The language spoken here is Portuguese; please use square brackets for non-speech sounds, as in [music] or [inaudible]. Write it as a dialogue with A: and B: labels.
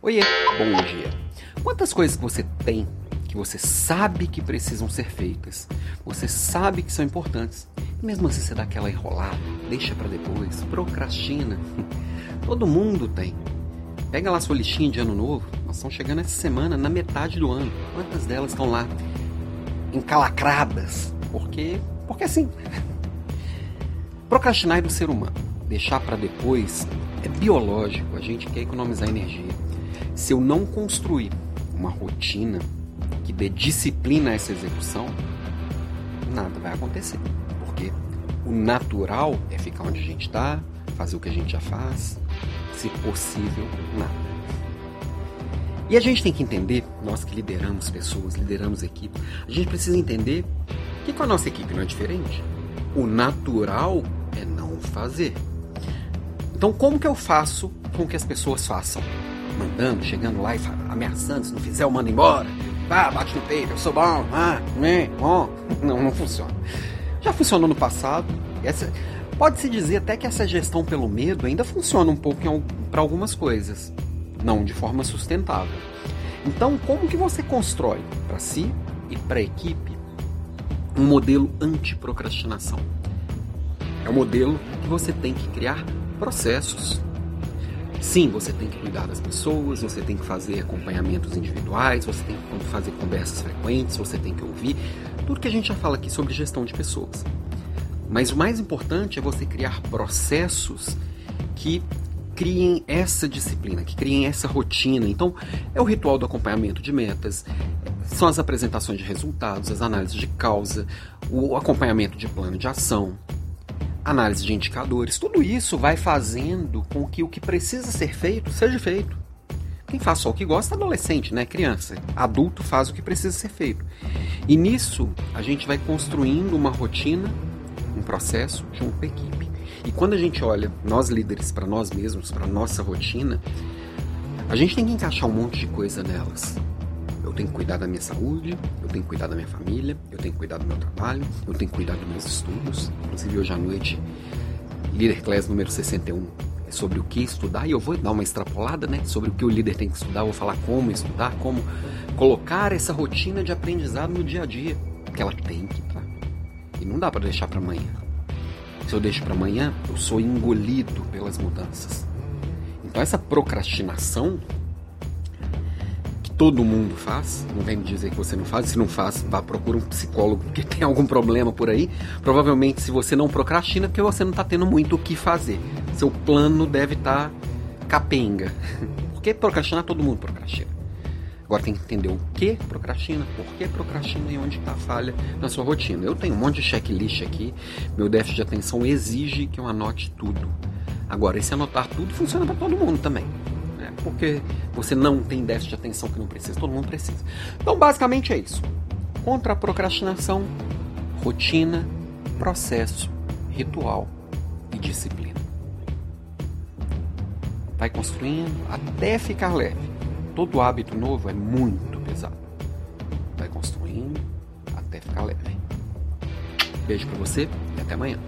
A: Oiê, bom dia. Quantas coisas que você tem que você sabe que precisam ser feitas, você sabe que são importantes, e mesmo assim você dá aquela enrolada, deixa para depois, procrastina. [laughs] Todo mundo tem. Pega lá sua listinha de ano novo, nós estamos chegando essa semana na metade do ano. Quantas delas estão lá encalacradas? Porque, porque assim, [laughs] procrastinar é do ser humano. Deixar para depois é biológico, a gente quer economizar energia. Se eu não construir uma rotina que dê disciplina a essa execução, nada vai acontecer. Porque o natural é ficar onde a gente está, fazer o que a gente já faz, se possível, nada. E a gente tem que entender, nós que lideramos pessoas, lideramos equipe, a gente precisa entender que com a nossa equipe não é diferente. O natural é não fazer. Então, como que eu faço com que as pessoas façam? Mandando, chegando lá e ameaçando, se não fizer, eu mando embora. Ah, bate no peito, eu sou bom, ah, né, bom. [laughs] Não, não funciona. Já funcionou no passado. Essa, Pode-se dizer até que essa gestão pelo medo ainda funciona um pouco para algumas coisas, não de forma sustentável. Então, como que você constrói para si e para a equipe um modelo anti-procrastinação? É um modelo que você tem que criar processos. Sim, você tem que cuidar das pessoas, você tem que fazer acompanhamentos individuais, você tem que fazer conversas frequentes, você tem que ouvir tudo que a gente já fala aqui sobre gestão de pessoas. Mas o mais importante é você criar processos que criem essa disciplina, que criem essa rotina. Então, é o ritual do acompanhamento de metas, são as apresentações de resultados, as análises de causa, o acompanhamento de plano de ação, análise de indicadores. Tudo isso vai fazendo com que o que precisa ser feito seja feito. Quem faz só o que gosta é adolescente, né? Criança. Adulto faz o que precisa ser feito. E nisso, a gente vai construindo uma rotina um processo junto a equipe. E quando a gente olha, nós líderes, para nós mesmos, para nossa rotina, a gente tem que encaixar um monte de coisa nelas. Tenho que cuidar da minha saúde, eu tenho que cuidar da minha família, eu tenho que cuidar do meu trabalho, eu tenho que cuidar dos meus estudos. Inclusive, hoje à noite, Líder Class número 61 é sobre o que estudar e eu vou dar uma extrapolada, né? Sobre o que o líder tem que estudar, vou falar como estudar, como colocar essa rotina de aprendizado no dia a dia, que ela tem que estar. E não dá para deixar para amanhã. Se eu deixo para amanhã, eu sou engolido pelas mudanças. Então essa procrastinação todo mundo faz, não vem me dizer que você não faz, se não faz, vá procura um psicólogo que [laughs] tem algum problema por aí. Provavelmente se você não procrastina, é porque você não está tendo muito o que fazer. Seu plano deve estar tá capenga. [laughs] Porque procrastinar todo mundo procrastina. Agora tem que entender o que procrastina, por que procrastina e onde está a falha na sua rotina. Eu tenho um monte de checklist aqui, meu déficit de atenção exige que eu anote tudo. Agora, esse anotar tudo funciona para todo mundo também. Porque você não tem déficit de atenção que não precisa, todo mundo precisa. Então, basicamente é isso. Contra a procrastinação, rotina, processo, ritual e disciplina. Vai construindo até ficar leve todo hábito novo é muito pesado. Vai construindo até ficar leve. Beijo para você e até amanhã.